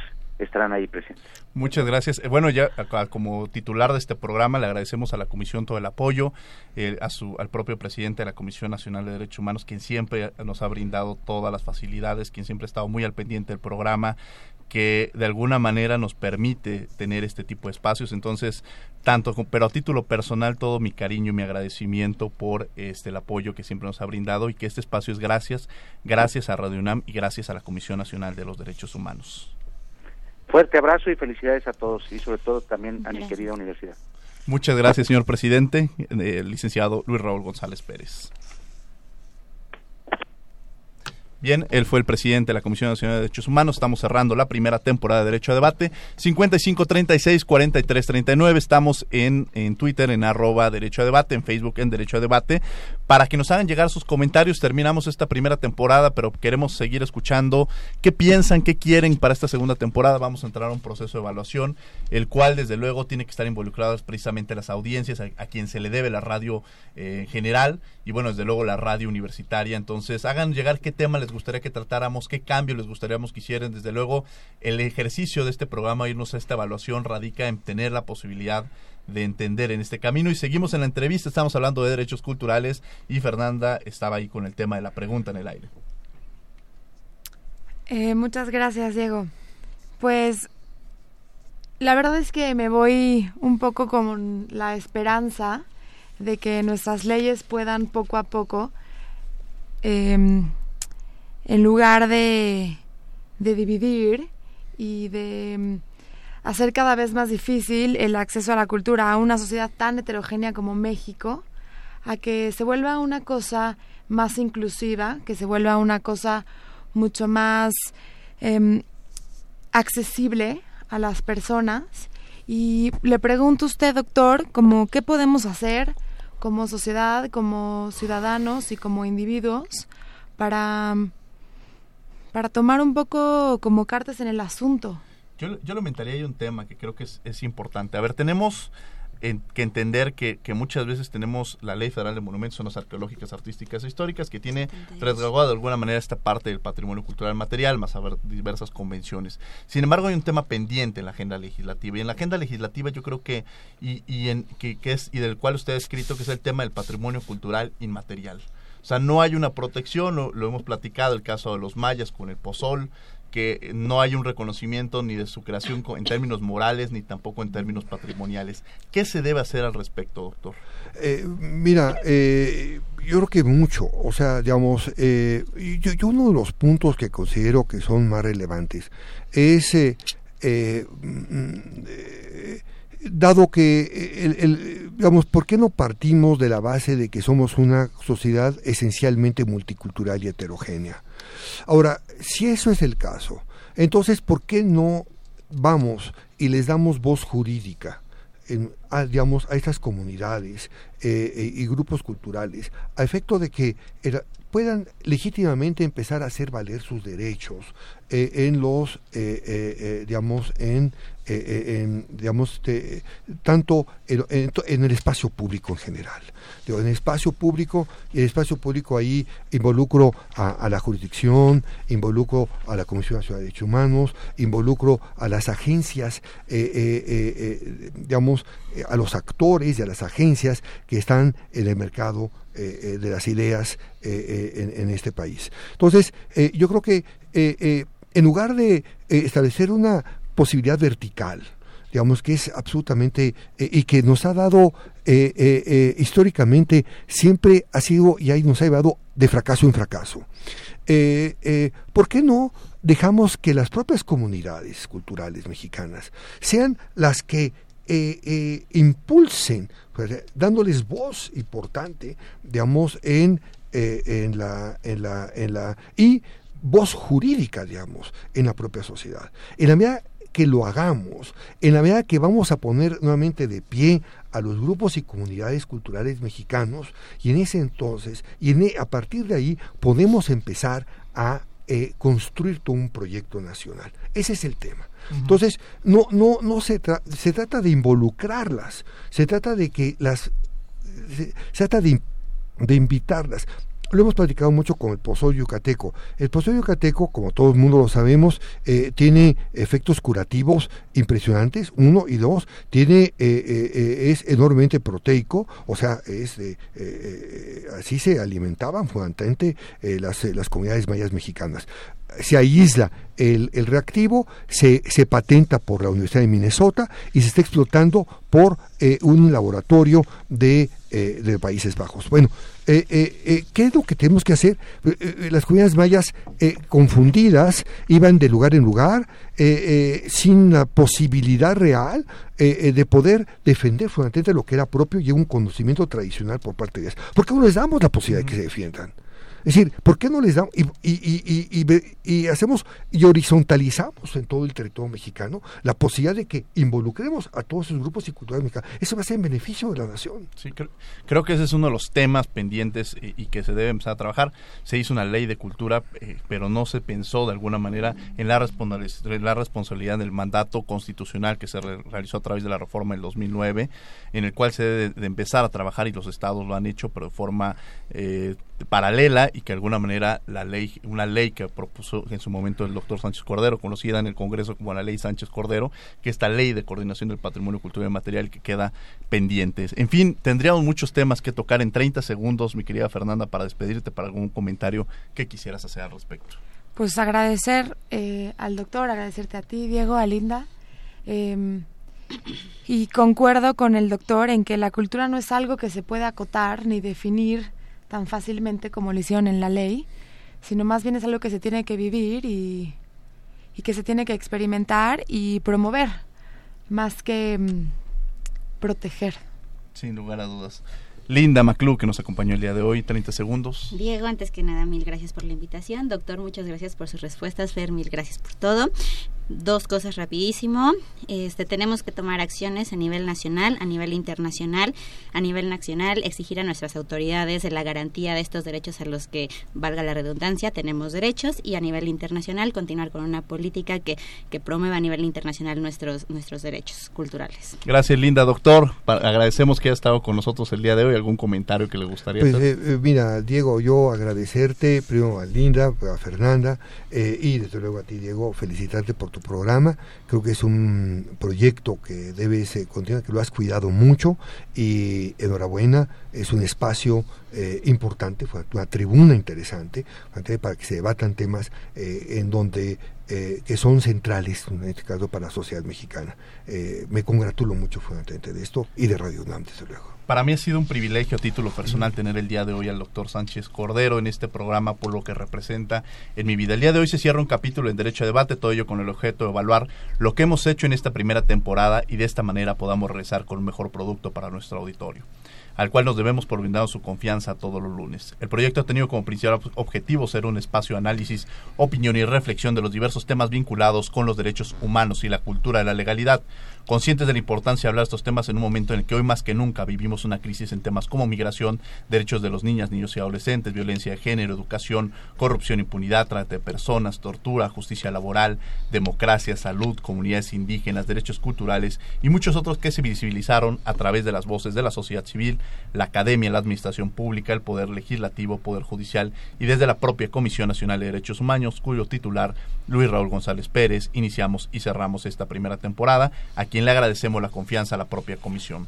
Speaker 11: estarán ahí presentes.
Speaker 1: Muchas gracias. Eh, bueno, ya como titular de este programa le agradecemos a la Comisión todo el apoyo, eh, a su, al propio presidente de la Comisión Nacional de Derechos Humanos, quien siempre nos ha brindado todas las facilidades, quien siempre ha estado muy al pendiente del programa, que de alguna manera nos permite tener este tipo de espacios. Entonces, tanto, pero a título personal, todo mi cariño y mi agradecimiento por este el apoyo que siempre nos ha brindado y que este espacio es gracias, gracias a Radio UNAM y gracias a la Comisión Nacional de los Derechos Humanos.
Speaker 11: Fuerte abrazo y felicidades a todos y sobre todo también a mi querida universidad.
Speaker 1: Muchas gracias, señor presidente, el licenciado Luis Raúl González Pérez. Bien, él fue el presidente de la Comisión Nacional de Derechos Humanos. Estamos cerrando la primera temporada de Derecho a Debate. 5536-4339. Estamos en, en Twitter en arroba Derecho a Debate, en Facebook en Derecho a Debate, para que nos hagan llegar sus comentarios. Terminamos esta primera temporada, pero queremos seguir escuchando qué piensan, qué quieren para esta segunda temporada. Vamos a entrar a un proceso de evaluación, el cual desde luego tiene que estar involucrado precisamente las audiencias, a, quien se le debe la radio eh, general y bueno, desde luego la radio universitaria. Entonces, hagan llegar qué tema les gustaría que tratáramos, qué cambio les gustaría que hicieran. Desde luego, el ejercicio de este programa, irnos a esta evaluación, radica en tener la posibilidad de entender en este camino. Y seguimos en la entrevista, estamos hablando de derechos culturales y Fernanda estaba ahí con el tema de la pregunta en el aire.
Speaker 3: Eh, muchas gracias, Diego. Pues la verdad es que me voy un poco con la esperanza de que nuestras leyes puedan poco a poco eh, en lugar de, dividir y de mm, hacer cada vez más difícil el acceso a la cultura a una sociedad tan heterogénea como México, a que se vuelva una cosa más inclusiva, que se vuelva una cosa mucho más em, accesible a las personas. Y le pregunto a usted, doctor, como qué podemos hacer como sociedad, como ciudadanos y como individuos para, para tomar un poco como cartas en el asunto.
Speaker 1: Yo, yo lamentaría hay un tema que creo que es, es importante. A ver, tenemos que entender que, que, muchas veces tenemos la Ley Federal de Monumentos, zonas arqueológicas, artísticas e históricas, que tiene resguardado de alguna manera esta parte del patrimonio cultural material, más a ver diversas convenciones. Sin embargo, hay un tema pendiente en la agenda legislativa. Y en la agenda legislativa yo creo que, y, y, en, que, que es, y del cual usted ha escrito, que es el tema del patrimonio cultural inmaterial. O sea, no hay una protección, lo, hemos platicado, el caso de los mayas con el pozol, que no hay un reconocimiento ni de su creación en términos morales ni tampoco en términos patrimoniales. ¿Qué se debe hacer al respecto, doctor?
Speaker 10: Eh, mira, eh, yo creo que mucho, o sea, digamos, eh, yo, uno de los puntos que considero que son más relevantes es, mm, dado que, el, el, digamos, ¿por qué no partimos de la base de que somos una sociedad esencialmente multicultural y heterogénea? Ahora, si eso es el caso, entonces, ¿por qué no vamos y les damos voz jurídica? En, a, digamos, a estas comunidades eh, eh, y grupos culturales, a efecto de que puedan legítimamente empezar a hacer valer sus derechos eh, en los, digamos, en digamos, de, tanto en, el espacio público en general. En el espacio público, y el espacio público ahí involucro a, a, la jurisdicción, involucro a la Comisión Nacional de Derechos Humanos, involucro a las agencias, eh, eh, digamos, a los actores y a las agencias que están en el mercado de las ideas en, este país. Entonces, yo creo que en lugar de establecer una posibilidad vertical, digamos que es absolutamente eh, y que nos ha dado eh, eh, eh, históricamente siempre ha sido y ahí nos ha llevado de fracaso en fracaso. ¿Por qué no dejamos que las propias comunidades culturales mexicanas sean las que impulsen, pues, dándoles voz importante, digamos, en, en la, en la, en la y voz jurídica, digamos, en la propia sociedad. En la medida que lo hagamos, en la medida que vamos a poner nuevamente de pie a los grupos y comunidades culturales mexicanos, y en ese entonces, y en, e, a partir de ahí, podemos empezar a eh, construir todo un proyecto nacional. Ese es el tema. Uh -huh. Entonces, no, no, no se, tra se trata de involucrarlas, se trata de que las, se, se trata de, de invitarlas lo hemos platicado mucho con el pozol yucateco. El pozol yucateco, como todo el mundo lo sabemos, eh, tiene efectos curativos impresionantes, uno y dos, tiene, eh, eh, es enormemente proteico, o sea, es así se alimentaban fundamentalmente las, las comunidades mayas mexicanas se aísla el, el reactivo, se, se, patenta por la Universidad de Minnesota y se está explotando por un laboratorio de, eh, de, Países Bajos. Bueno, eh, ¿qué es lo que tenemos que hacer? las comunidades mayas confundidas iban de lugar en lugar sin la posibilidad real de poder defender fundamentalmente lo que era propio y un conocimiento tradicional por parte de ellas. ¿Por qué no les damos la posibilidad de que se defiendan? Es decir, ¿por qué no les damos y, y, y, y, hacemos y horizontalizamos en todo el territorio mexicano la posibilidad de que involucremos a todos esos grupos y culturales mexicanos? Eso va a ser en beneficio de la nación.
Speaker 1: Sí, creo, creo que ese es uno de los temas pendientes y, que se debe empezar a trabajar. Se hizo una ley de cultura, eh, pero no se pensó de alguna manera en la, la responsabilidad del mandato constitucional que se re realizó a través de la reforma del 2009, en el cual se debe de empezar a trabajar y los estados lo han hecho, pero de forma eh, paralela y que de alguna manera la ley, una ley que propuso en su momento el doctor Sánchez Cordero, conocida en el Congreso como la ley Sánchez Cordero, que esta ley de coordinación del patrimonio cultural y material que queda pendiente. En fin, tendríamos muchos temas que tocar en 30 segundos, mi querida Fernanda, para despedirte, para algún comentario que quisieras hacer al respecto.
Speaker 3: Pues agradecer eh, al doctor, agradecerte a ti, Diego, a Linda. Eh, y concuerdo con el doctor en que la cultura no es algo que se pueda acotar ni definir tan fácilmente como lo hicieron en la ley, sino más bien es algo que se tiene que vivir y, y que se tiene que experimentar y promover, más que mm, proteger.
Speaker 1: Sin lugar a dudas. Linda Maclú, que nos acompañó el día de hoy, 30 segundos.
Speaker 2: Diego, antes que nada, mil gracias por la invitación. Doctor, muchas gracias por sus respuestas. Fer, mil gracias por todo dos cosas rapidísimo. Este, tenemos que tomar acciones a nivel nacional, a nivel internacional, a nivel nacional, exigir a nuestras autoridades la garantía de estos derechos a los que, valga la redundancia, tenemos derechos y a nivel internacional continuar con una política que, que promueva a nivel internacional nuestros, nuestros derechos culturales.
Speaker 1: Gracias, Linda. Doctor, agradecemos que haya estado con nosotros el día de hoy. ¿Algún comentario que le gustaría
Speaker 10: pues,
Speaker 1: hacer?
Speaker 10: Eh, eh, mira, Diego, yo agradecerte primero a Linda, a Fernanda eh, y desde luego a ti, Diego, felicitarte por tu programa. Creo que es un proyecto que debes continuar, que lo has cuidado mucho y enhorabuena, es un espacio eh, importante, una tribuna interesante para que se debatan temas eh, en donde eh, que son centrales, en este caso para la sociedad mexicana. me congratulo mucho fundamentalmente de esto y de Radio UNAM, desde luego.
Speaker 1: Para mí ha sido un privilegio a título personal tener el día de hoy al doctor Sánchez Cordero en este programa por lo que representa en mi vida. El día de hoy se cierra un capítulo en Derecho a Debate, todo ello con el objeto de evaluar lo que hemos hecho en esta primera temporada y de esta manera podamos regresar con un mejor producto para nuestro auditorio al cual nos debemos por brindar su confianza todos los lunes. El proyecto ha tenido como principal objetivo ser un espacio de análisis, opinión y reflexión de los diversos temas vinculados con los derechos humanos y la cultura de la legalidad, conscientes de la importancia de hablar estos temas en un momento en el que hoy más que nunca vivimos una crisis en temas como migración, derechos de los niñas, niños y adolescentes, violencia de género, educación, corrupción, impunidad, trata de personas, tortura, justicia laboral, democracia, salud, comunidades indígenas, derechos culturales y muchos otros que se visibilizaron a través de las voces de la sociedad civil, la academia, la administración pública, el poder legislativo, poder judicial y desde la propia Comisión Nacional de Derechos Humanos, cuyo titular, Luis Raúl González Pérez, iniciamos y cerramos esta primera temporada quien le agradecemos la confianza a la propia comisión.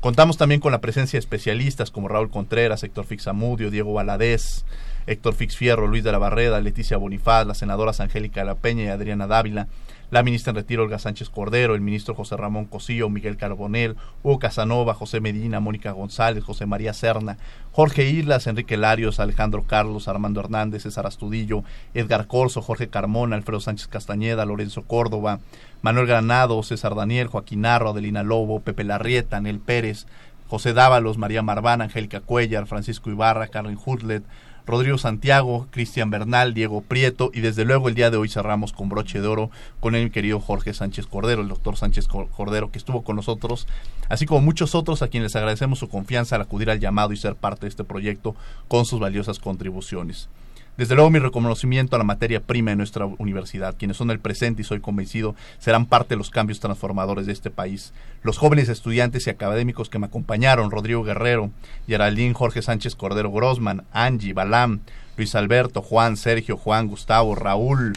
Speaker 1: Contamos también con la presencia de especialistas como Raúl Contreras, Héctor Fixamudio, Diego Valadez, Héctor Fix Fierro, Luis de la Barreda, Leticia Bonifaz, las senadoras Angélica la Peña y Adriana Dávila, la ministra en retiro Olga Sánchez Cordero, el ministro José Ramón Cosío, Miguel Carbonel, Hugo Casanova, José Medina, Mónica González, José María Serna, Jorge Islas, Enrique Larios, Alejandro Carlos, Armando Hernández, César Astudillo, Edgar Corso, Jorge Carmona, Alfredo Sánchez Castañeda, Lorenzo Córdoba, Manuel Granado, César Daniel, Joaquín Narro, Adelina Lobo, Pepe Larrieta, Anel Pérez, José Dávalos, María Marván, Angélica Cuellar, Francisco Ibarra, Carmen Hurlet, Rodrigo Santiago, Cristian Bernal, Diego Prieto y desde luego el día de hoy cerramos con broche de oro con el querido Jorge Sánchez Cordero, el doctor Sánchez Cordero que estuvo con nosotros, así como muchos otros a quienes les agradecemos su confianza al acudir al llamado y ser parte de este proyecto con sus valiosas contribuciones. Desde luego mi reconocimiento a la materia prima de nuestra universidad, quienes son el presente y soy convencido serán parte de los cambios transformadores de este país. Los jóvenes estudiantes y académicos que me acompañaron, Rodrigo Guerrero, Geraldine Jorge Sánchez Cordero Grossman, Angie, Balam, Luis Alberto, Juan, Sergio, Juan, Gustavo, Raúl,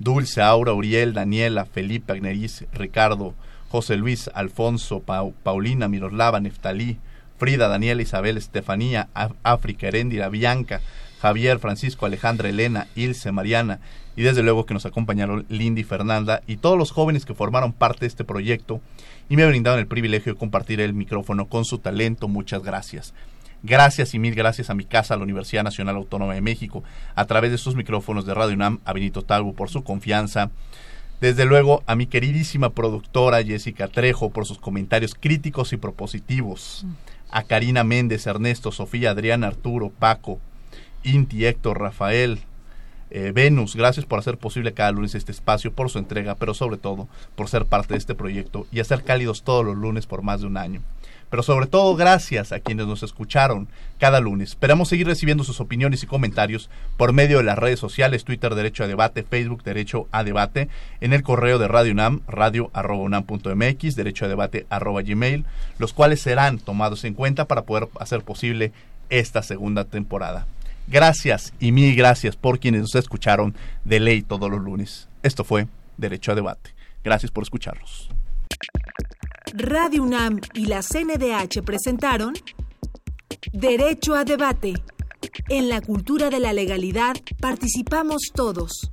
Speaker 1: Dulce, Aura, Uriel, Daniela, Felipe, Agneriz, Ricardo, José Luis, Alfonso, Paulina, Miroslava, Neftalí, Frida, Daniela, Isabel, Estefanía, África, Heréndira, Bianca, Javier, Francisco, Alejandra, Elena, Ilse, Mariana y desde luego que nos acompañaron Lindy, Fernanda y todos los jóvenes que formaron parte de este proyecto y me brindaron el privilegio de compartir el micrófono con su talento. Muchas gracias. Gracias y mil gracias a mi casa, la Universidad Nacional Autónoma de México, a través de sus micrófonos de Radio UNAM, a Benito Talbo por su confianza. Desde luego a mi queridísima productora Jessica Trejo por sus comentarios críticos y propositivos. A Karina Méndez, Ernesto, Sofía, Adrián, Arturo, Paco, Inti, Héctor, Rafael, eh, Venus, gracias por hacer posible cada lunes este espacio, por su entrega, pero sobre todo por ser parte de este proyecto y hacer cálidos todos los lunes por más de un año. Pero sobre todo gracias a quienes nos escucharon cada lunes. Esperamos seguir recibiendo sus opiniones y comentarios por medio de las redes sociales, Twitter Derecho a Debate, Facebook Derecho a Debate, en el correo de Radio UNAM, radio arroba unam.mx, derecho a debate arroba gmail, los cuales serán tomados en cuenta para poder hacer posible esta segunda temporada. Gracias y mil gracias por quienes nos escucharon de ley todos los lunes. Esto fue Derecho a Debate. Gracias por escucharnos.
Speaker 12: Radio UNAM y la CNDH presentaron Derecho a Debate. En la cultura de la legalidad participamos todos.